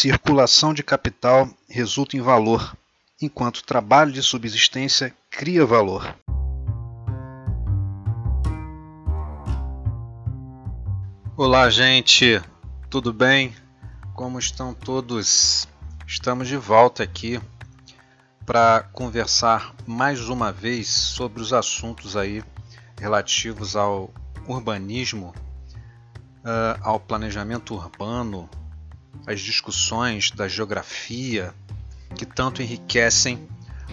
circulação de capital resulta em valor, enquanto trabalho de subsistência cria valor. Olá, gente, tudo bem? Como estão todos? Estamos de volta aqui para conversar mais uma vez sobre os assuntos aí relativos ao urbanismo, uh, ao planejamento urbano, as discussões da geografia que tanto enriquecem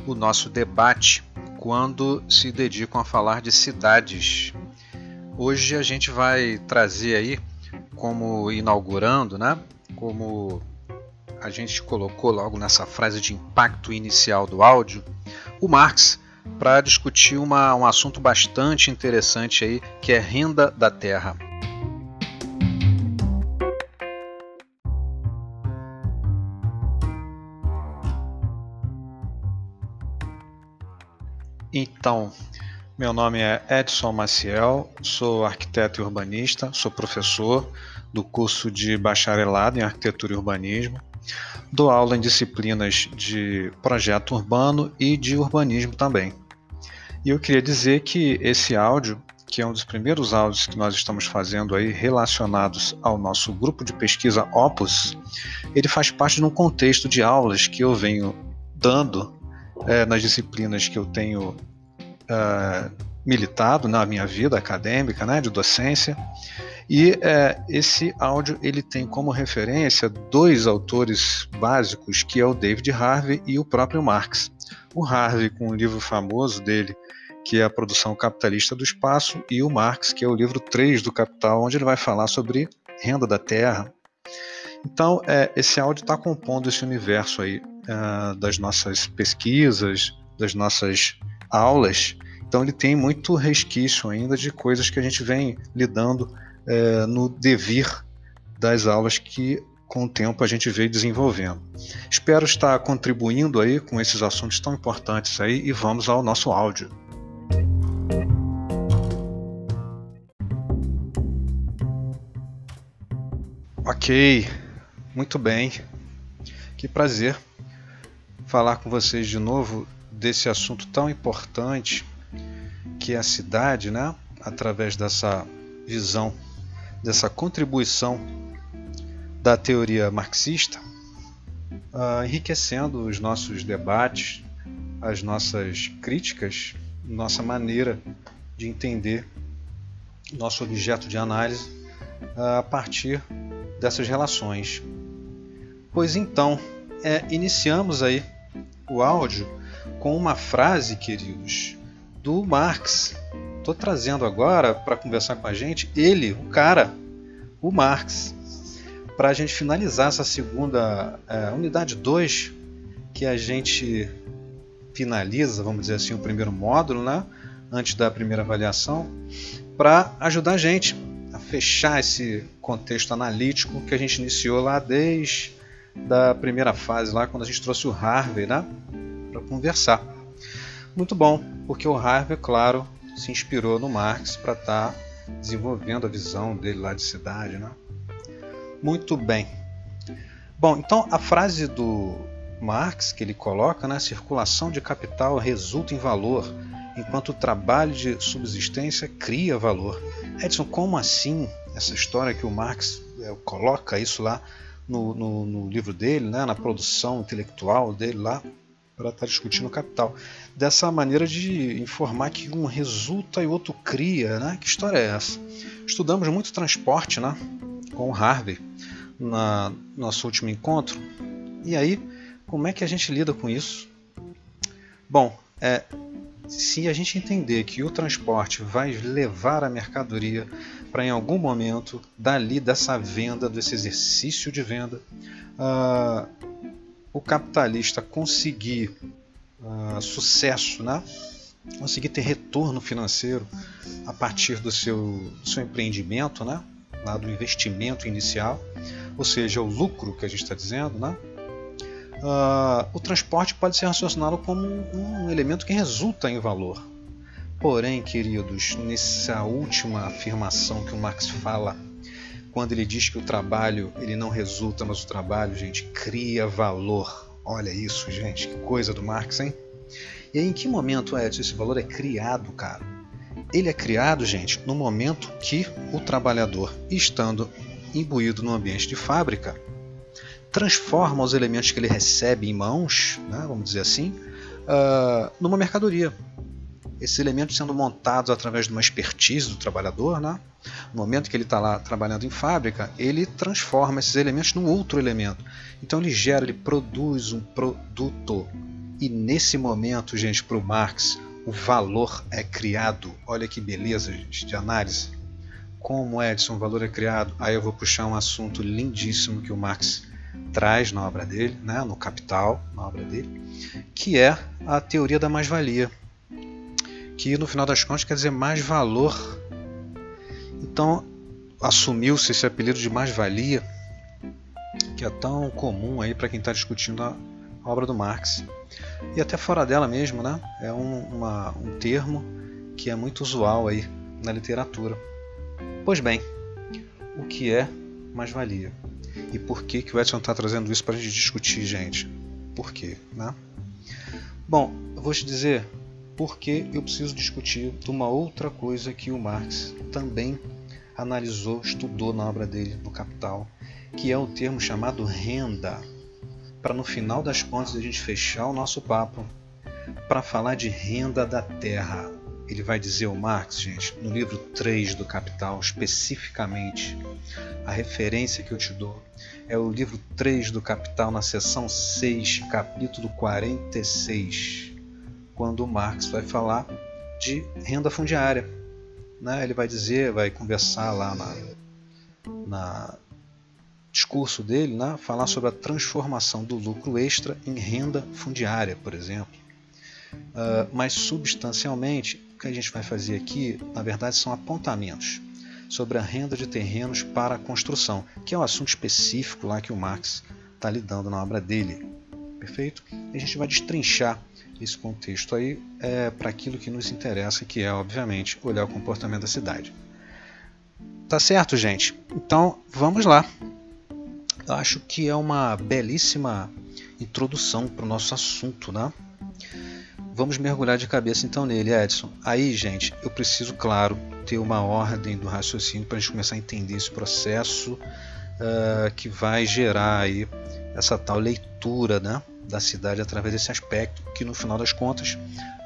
o nosso debate quando se dedicam a falar de cidades. Hoje a gente vai trazer aí como inaugurando, né? Como a gente colocou logo nessa frase de impacto inicial do áudio, o Marx para discutir uma, um assunto bastante interessante aí, que é renda da terra. Então, meu nome é Edson Maciel, sou arquiteto e urbanista, sou professor do curso de bacharelado em arquitetura e urbanismo. Dou aula em disciplinas de projeto urbano e de urbanismo também. E eu queria dizer que esse áudio, que é um dos primeiros áudios que nós estamos fazendo aí relacionados ao nosso grupo de pesquisa Opus, ele faz parte de um contexto de aulas que eu venho dando é, nas disciplinas que eu tenho uh, militado na minha vida acadêmica, né, de docência. E é, esse áudio ele tem como referência dois autores básicos, que é o David Harvey e o próprio Marx. O Harvey com o livro famoso dele, que é a produção capitalista do espaço, e o Marx, que é o livro 3 do Capital, onde ele vai falar sobre renda da terra. Então, é, esse áudio está compondo esse universo aí uh, das nossas pesquisas, das nossas aulas, então ele tem muito resquício ainda de coisas que a gente vem lidando é, no devir das aulas que com o tempo a gente veio desenvolvendo. Espero estar contribuindo aí com esses assuntos tão importantes aí e vamos ao nosso áudio. Ok, muito bem. Que prazer falar com vocês de novo desse assunto tão importante que é a cidade, né, através dessa visão, dessa contribuição da teoria marxista, uh, enriquecendo os nossos debates, as nossas críticas, nossa maneira de entender nosso objeto de análise uh, a partir dessas relações. Pois então, é, iniciamos aí o áudio com uma frase, queridos, do Marx. Estou trazendo agora para conversar com a gente ele, o cara, o Marx, para a gente finalizar essa segunda é, unidade 2, que a gente finaliza, vamos dizer assim, o primeiro módulo, né? antes da primeira avaliação, para ajudar a gente a fechar esse contexto analítico que a gente iniciou lá desde da primeira fase, lá quando a gente trouxe o Harvey né? para conversar. Muito bom, porque o Harvey, claro, se inspirou no Marx para estar tá desenvolvendo a visão dele lá de cidade. Né? Muito bem. Bom, então a frase do Marx que ele coloca, né, circulação de capital resulta em valor, enquanto o trabalho de subsistência cria valor. Edson, como assim essa história que o Marx é, coloca isso lá no, no, no livro dele, né, na produção intelectual dele lá? para estar tá discutindo o capital. Dessa maneira de informar que um resulta e outro cria, né? Que história é essa? Estudamos muito transporte, né? Com o Harvey na nosso último encontro. E aí, como é que a gente lida com isso? Bom, é, se a gente entender que o transporte vai levar a mercadoria para em algum momento dali dessa venda, desse exercício de venda, uh, o capitalista conseguir uh, sucesso, né? conseguir ter retorno financeiro a partir do seu, do seu empreendimento, né? Lá do investimento inicial, ou seja, o lucro que a gente está dizendo, né? Uh, o transporte pode ser raciocinado como um elemento que resulta em valor. Porém, queridos, nessa última afirmação que o Marx fala quando ele diz que o trabalho ele não resulta, mas o trabalho, gente, cria valor. Olha isso, gente, que coisa do Marx, hein? E aí, em que momento, Edson, esse valor é criado, cara? Ele é criado, gente, no momento que o trabalhador, estando imbuído no ambiente de fábrica, transforma os elementos que ele recebe em mãos, né, vamos dizer assim, uh, numa mercadoria. Esses elementos sendo montados através de uma expertise do trabalhador, né? no momento que ele está lá trabalhando em fábrica, ele transforma esses elementos num outro elemento. Então ele gera, ele produz um produto. E nesse momento, gente, para o Marx, o valor é criado. Olha que beleza, gente, de análise. Como, Edson, o valor é criado? Aí eu vou puxar um assunto lindíssimo que o Marx traz na obra dele, né, no Capital, na obra dele, que é a teoria da mais-valia, que no final das contas quer dizer mais valor. Então assumiu-se esse apelido de mais-valia, que é tão comum aí para quem está discutindo a obra do Marx e até fora dela mesmo, né? É um, uma, um termo que é muito usual aí na literatura. Pois bem, o que é mais-valia? E por que, que o Edson está trazendo isso para a gente discutir, gente? Por quê? Né? Bom, eu vou te dizer por que eu preciso discutir de uma outra coisa que o Marx também analisou, estudou na obra dele, no Capital, que é o termo chamado renda. Para no final das contas a gente fechar o nosso papo para falar de renda da terra. Ele vai dizer o Marx, gente, no livro 3 do Capital, especificamente, a referência que eu te dou é o livro 3 do Capital, na seção 6, capítulo 46, quando o Marx vai falar de renda fundiária. Né? Ele vai dizer, vai conversar lá na, na discurso dele, né? falar sobre a transformação do lucro extra em renda fundiária, por exemplo. Uh, mas substancialmente, o que a gente vai fazer aqui, na verdade, são apontamentos sobre a renda de terrenos para a construção, que é um assunto específico lá que o Marx está lidando na obra dele. Perfeito? A gente vai destrinchar esse contexto aí é, para aquilo que nos interessa, que é, obviamente, olhar o comportamento da cidade. Tá certo, gente? Então, vamos lá. Eu acho que é uma belíssima introdução para o nosso assunto, né? Vamos mergulhar de cabeça então nele, Edson. Aí, gente, eu preciso, claro, ter uma ordem do raciocínio para a gente começar a entender esse processo uh, que vai gerar aí essa tal leitura né, da cidade através desse aspecto que, no final das contas,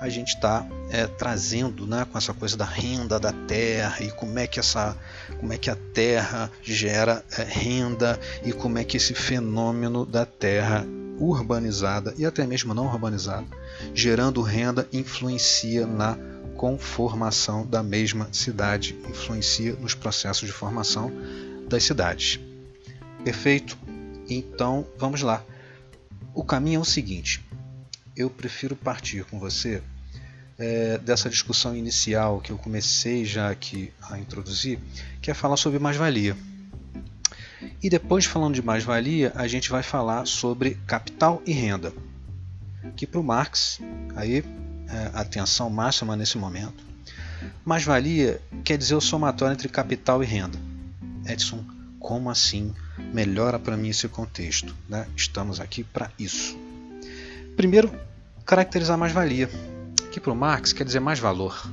a gente está é, trazendo né, com essa coisa da renda da terra e como é que essa como é que a terra gera é, renda e como é que esse fenômeno da terra urbanizada e até mesmo não urbanizada, gerando renda, influencia na conformação da mesma cidade, influencia nos processos de formação das cidades. Perfeito? Então vamos lá. O caminho é o seguinte: eu prefiro partir com você é, dessa discussão inicial que eu comecei já aqui a introduzir, que é falar sobre mais-valia. E depois, falando de mais-valia, a gente vai falar sobre capital e renda. Que para o Marx, aí, é, atenção máxima nesse momento, mais-valia quer dizer o somatório entre capital e renda. Edson, como assim? Melhora para mim esse contexto. Né? Estamos aqui para isso. Primeiro, caracterizar mais-valia, que para o Marx quer dizer mais valor.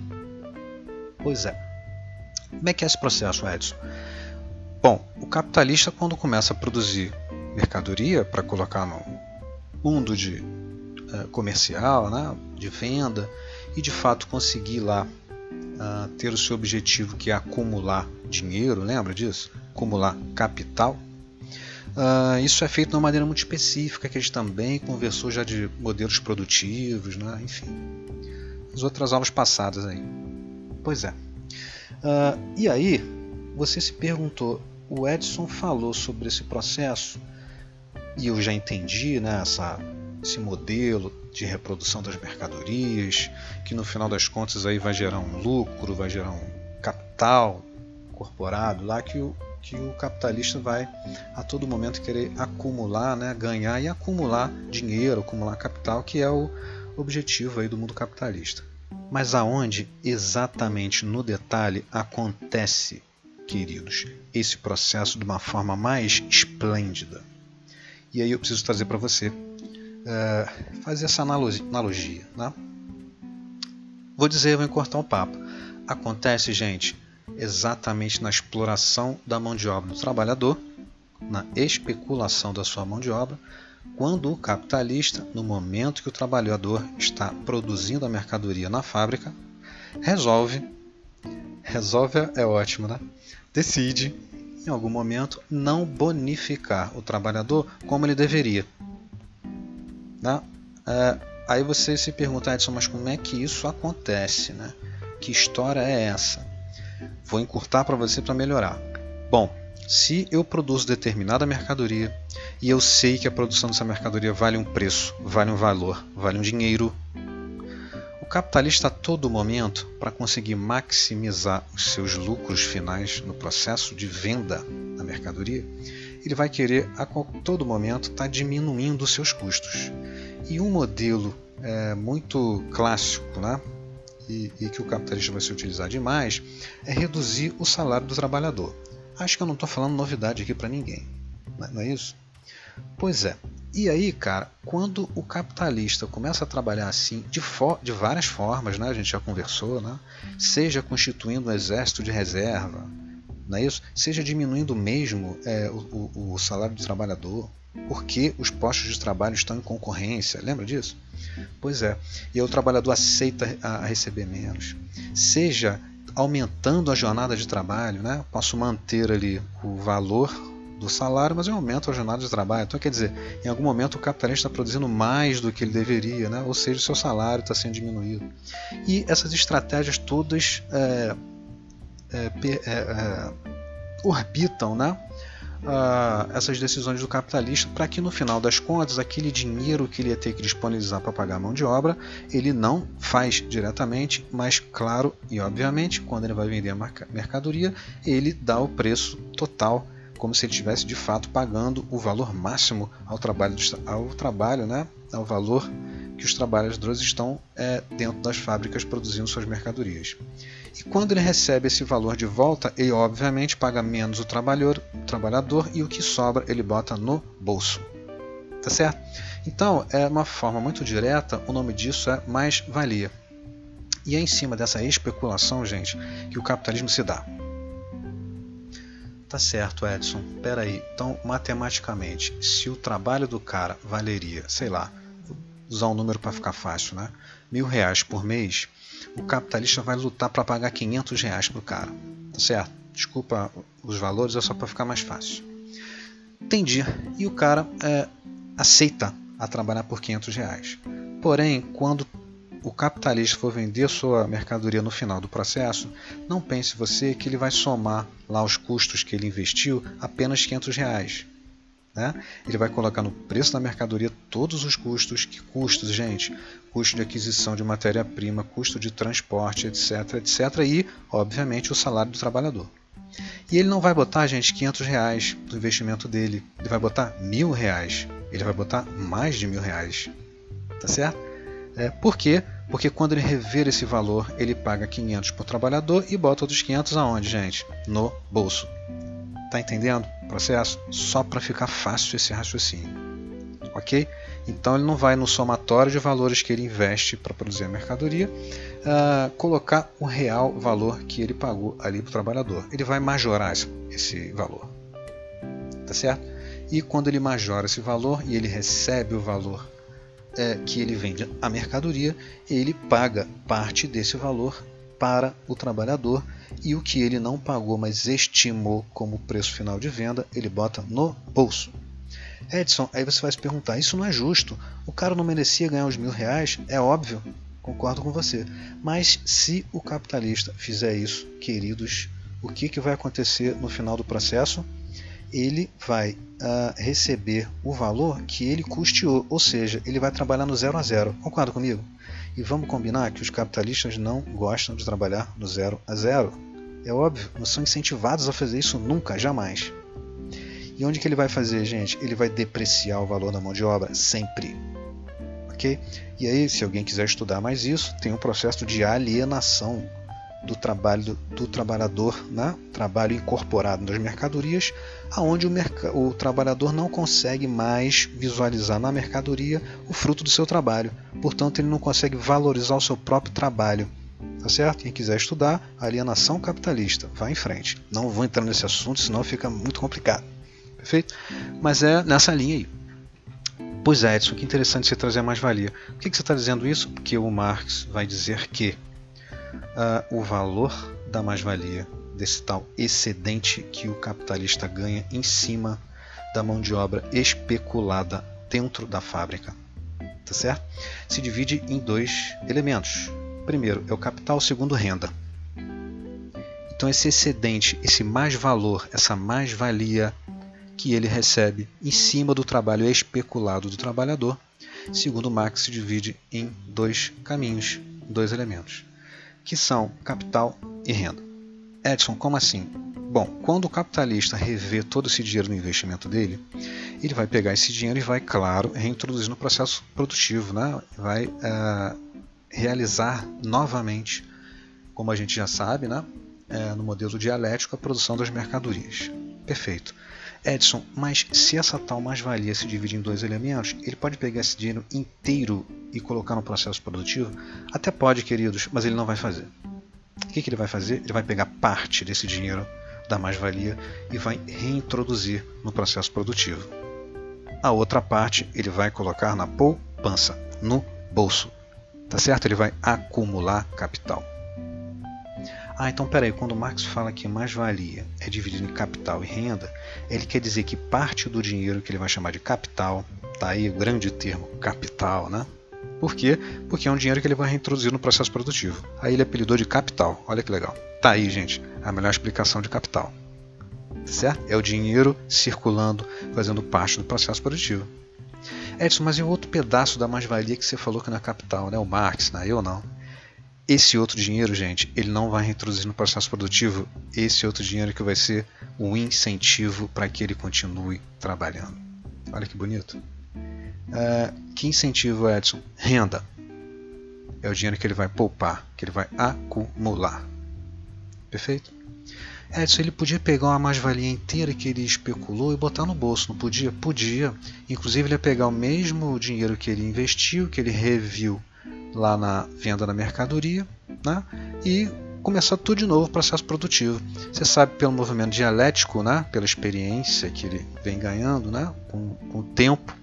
Pois é. Como é que é esse processo, Edson? Bom, o capitalista, quando começa a produzir mercadoria para colocar no mundo de uh, comercial, né, de venda, e de fato conseguir lá uh, ter o seu objetivo que é acumular dinheiro, lembra disso? Acumular capital. Uh, isso é feito de uma maneira muito específica, que a gente também conversou já de modelos produtivos, né? enfim, as outras aulas passadas aí. Pois é. e aí, você se perguntou, o Edson falou sobre esse processo e eu já entendi né, essa, esse modelo de reprodução das mercadorias, que no final das contas aí vai gerar um lucro, vai gerar um capital corporado lá que o, que o capitalista vai a todo momento querer acumular, né, ganhar e acumular dinheiro, acumular capital, que é o objetivo aí do mundo capitalista. Mas aonde exatamente no detalhe acontece queridos, esse processo de uma forma mais esplêndida. E aí eu preciso trazer para você uh, fazer essa analogia. Né? Vou dizer, vou encurtar o papo. Acontece, gente, exatamente na exploração da mão de obra do trabalhador, na especulação da sua mão de obra, quando o capitalista, no momento que o trabalhador está produzindo a mercadoria na fábrica, resolve, resolve é ótimo, né? Decide, em algum momento, não bonificar o trabalhador como ele deveria. Né? É, aí você se pergunta, Edson, mas como é que isso acontece? Né? Que história é essa? Vou encurtar para você para melhorar. Bom, se eu produzo determinada mercadoria e eu sei que a produção dessa mercadoria vale um preço, vale um valor, vale um dinheiro, capitalista a todo momento, para conseguir maximizar os seus lucros finais no processo de venda da mercadoria, ele vai querer a todo momento estar tá diminuindo os seus custos. E um modelo é, muito clássico, né? E, e que o capitalista vai se utilizar demais, é reduzir o salário do trabalhador. Acho que eu não estou falando novidade aqui para ninguém, não é isso? Pois é. E aí, cara, quando o capitalista começa a trabalhar assim, de, de várias formas, né? A gente já conversou, né? Seja constituindo um exército de reserva, não é isso? Seja diminuindo mesmo é, o, o, o salário do trabalhador, porque os postos de trabalho estão em concorrência. Lembra disso? Pois é. E o trabalhador aceita a receber menos. Seja aumentando a jornada de trabalho, né? Posso manter ali o valor do salário, mas eu aumento a jornada de trabalho. Então, quer dizer, em algum momento o capitalista está produzindo mais do que ele deveria, né? ou seja, o seu salário está sendo diminuído. E essas estratégias todas é, é, é, é orbitam né? uh, essas decisões do capitalista para que no final das contas aquele dinheiro que ele ia ter que disponibilizar para pagar a mão de obra ele não faz diretamente, mas claro e obviamente quando ele vai vender a mercadoria ele dá o preço total como se ele estivesse de fato pagando o valor máximo ao trabalho, ao trabalho, né, ao valor que os trabalhadores estão é, dentro das fábricas produzindo suas mercadorias. E quando ele recebe esse valor de volta, ele obviamente paga menos o trabalhador, o trabalhador e o que sobra ele bota no bolso. Tá certo? Então, é uma forma muito direta, o nome disso é mais-valia. E é em cima dessa especulação, gente, que o capitalismo se dá. Tá certo, Edson. Pera aí. Então, matematicamente, se o trabalho do cara valeria, sei lá, usar um número para ficar fácil, né? Mil reais por mês, o capitalista vai lutar para pagar 500 reais para o cara. Tá certo? Desculpa os valores, é só para ficar mais fácil. Entendi. E o cara é, aceita a trabalhar por 500 reais. Porém, quando o capitalista for vender sua mercadoria no final do processo, não pense você que ele vai somar lá os custos que ele investiu apenas 500 reais. Né? Ele vai colocar no preço da mercadoria todos os custos. Que custos, gente? Custo de aquisição de matéria-prima, custo de transporte, etc, etc. E, obviamente, o salário do trabalhador. E ele não vai botar, gente, 500 reais do investimento dele. Ele vai botar mil reais. Ele vai botar mais de mil reais. Tá certo? É, por quê? Porque quando ele rever esse valor, ele paga 500 por trabalhador e bota outros 500 aonde, gente? No bolso. Tá entendendo o processo? Só para ficar fácil esse raciocínio. Ok? Então ele não vai no somatório de valores que ele investe para produzir a mercadoria uh, colocar o real valor que ele pagou ali para o trabalhador. Ele vai majorar esse, esse valor. Tá certo? E quando ele majora esse valor e ele recebe o valor é, que ele vende a mercadoria, ele paga parte desse valor para o trabalhador e o que ele não pagou, mas estimou como preço final de venda, ele bota no bolso. Edson, aí você vai se perguntar: isso não é justo? O cara não merecia ganhar os mil reais? É óbvio, concordo com você. Mas se o capitalista fizer isso, queridos, o que, que vai acontecer no final do processo? Ele vai uh, receber o valor que ele custeou, ou seja, ele vai trabalhar no zero a zero. Concorda comigo? E vamos combinar que os capitalistas não gostam de trabalhar no zero a zero. É óbvio, não são incentivados a fazer isso nunca, jamais. E onde que ele vai fazer, gente? Ele vai depreciar o valor da mão de obra sempre. Ok? E aí, se alguém quiser estudar mais isso, tem um processo de alienação do trabalho do, do trabalhador, né? trabalho incorporado nas mercadorias, aonde o, o trabalhador não consegue mais visualizar na mercadoria o fruto do seu trabalho. Portanto, ele não consegue valorizar o seu próprio trabalho. Tá certo? Quem quiser estudar, alienação capitalista, vá em frente. Não vou entrar nesse assunto, senão fica muito complicado. Perfeito? Mas é nessa linha aí. Pois é, Edson, que interessante você trazer mais-valia. Por que, que você está dizendo isso? Porque o Marx vai dizer que uh, o valor da mais-valia, desse tal excedente que o capitalista ganha em cima da mão de obra especulada dentro da fábrica, tá certo? Se divide em dois elementos. Primeiro é o capital, segundo renda. Então esse excedente, esse mais valor, essa mais-valia que ele recebe em cima do trabalho especulado do trabalhador, segundo Marx, se divide em dois caminhos, dois elementos, que são capital e renda. Edson, como assim? Bom, quando o capitalista revê todo esse dinheiro no investimento dele, ele vai pegar esse dinheiro e vai, claro, reintroduzir no processo produtivo, né? vai uh, realizar novamente, como a gente já sabe, né? Uh, no modelo dialético, a produção das mercadorias. Perfeito. Edson, mas se essa tal mais-valia se divide em dois elementos, ele pode pegar esse dinheiro inteiro e colocar no processo produtivo? Até pode, queridos, mas ele não vai fazer. O que, que ele vai fazer? Ele vai pegar parte desse dinheiro da mais-valia e vai reintroduzir no processo produtivo. A outra parte ele vai colocar na poupança, no bolso. Tá certo? Ele vai acumular capital. Ah, então peraí, quando Marx fala que mais-valia é dividido em capital e renda, ele quer dizer que parte do dinheiro que ele vai chamar de capital, tá aí o grande termo capital, né? Por quê? Porque é um dinheiro que ele vai reintroduzir no processo produtivo. Aí ele apelidou de capital. Olha que legal. Tá aí, gente, a melhor explicação de capital. Certo? É o dinheiro circulando, fazendo parte do processo produtivo. Edson, mas e o outro pedaço da mais-valia que você falou que não é capital, né? O Marx, né? Eu não. Esse outro dinheiro, gente, ele não vai reintroduzir no processo produtivo. Esse outro dinheiro que vai ser o incentivo para que ele continue trabalhando. Olha que bonito. Uh, que incentivo, Edson? Renda. É o dinheiro que ele vai poupar, que ele vai acumular. Perfeito? Edson, ele podia pegar uma mais-valia inteira que ele especulou e botar no bolso, não podia? Podia. Inclusive, ele ia pegar o mesmo dinheiro que ele investiu, que ele reviu lá na venda da mercadoria né? e começar tudo de novo o processo produtivo. Você sabe pelo movimento dialético, né? pela experiência que ele vem ganhando né? com, com o tempo,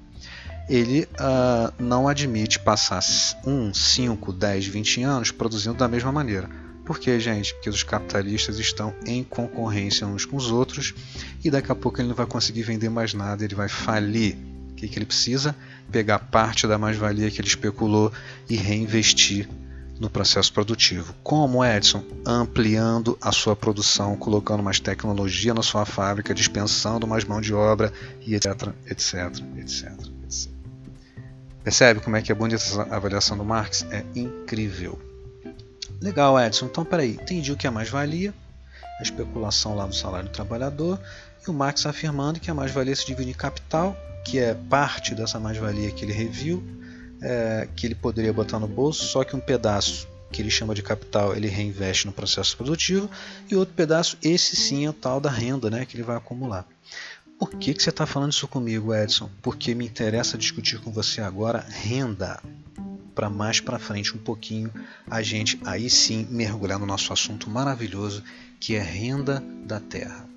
ele uh, não admite passar 1, 5, 10, 20 anos produzindo da mesma maneira. Por quê, gente? Porque os capitalistas estão em concorrência uns com os outros e daqui a pouco ele não vai conseguir vender mais nada, ele vai falir. O que, que ele precisa? Pegar parte da mais-valia que ele especulou e reinvestir no processo produtivo. Como Edson? Ampliando a sua produção, colocando mais tecnologia na sua fábrica, dispensando mais mão de obra e etc, etc, etc. Percebe como é que é bonita essa avaliação do Marx? É incrível. Legal, Edson. Então, peraí, entendi o que é mais-valia, a especulação lá do salário do trabalhador, e o Marx afirmando que a mais-valia se divide em capital que é parte dessa mais-valia que ele reviu, é, que ele poderia botar no bolso, só que um pedaço que ele chama de capital ele reinveste no processo produtivo e outro pedaço, esse sim é o tal da renda né, que ele vai acumular. Por que, que você está falando isso comigo, Edson? Porque me interessa discutir com você agora renda. Para mais para frente um pouquinho, a gente aí sim mergulhar no nosso assunto maravilhoso que é renda da terra.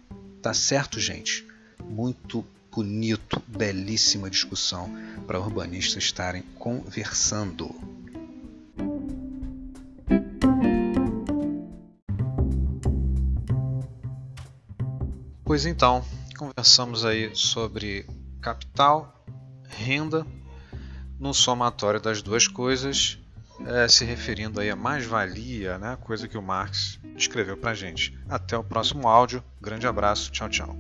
Tá certo, gente? Muito bonito, belíssima discussão para urbanistas estarem conversando. Pois então, conversamos aí sobre capital, renda, no somatório das duas coisas, é, se referindo aí a mais-valia, né, coisa que o Marx escreveu para gente. Até o próximo áudio, grande abraço, tchau, tchau.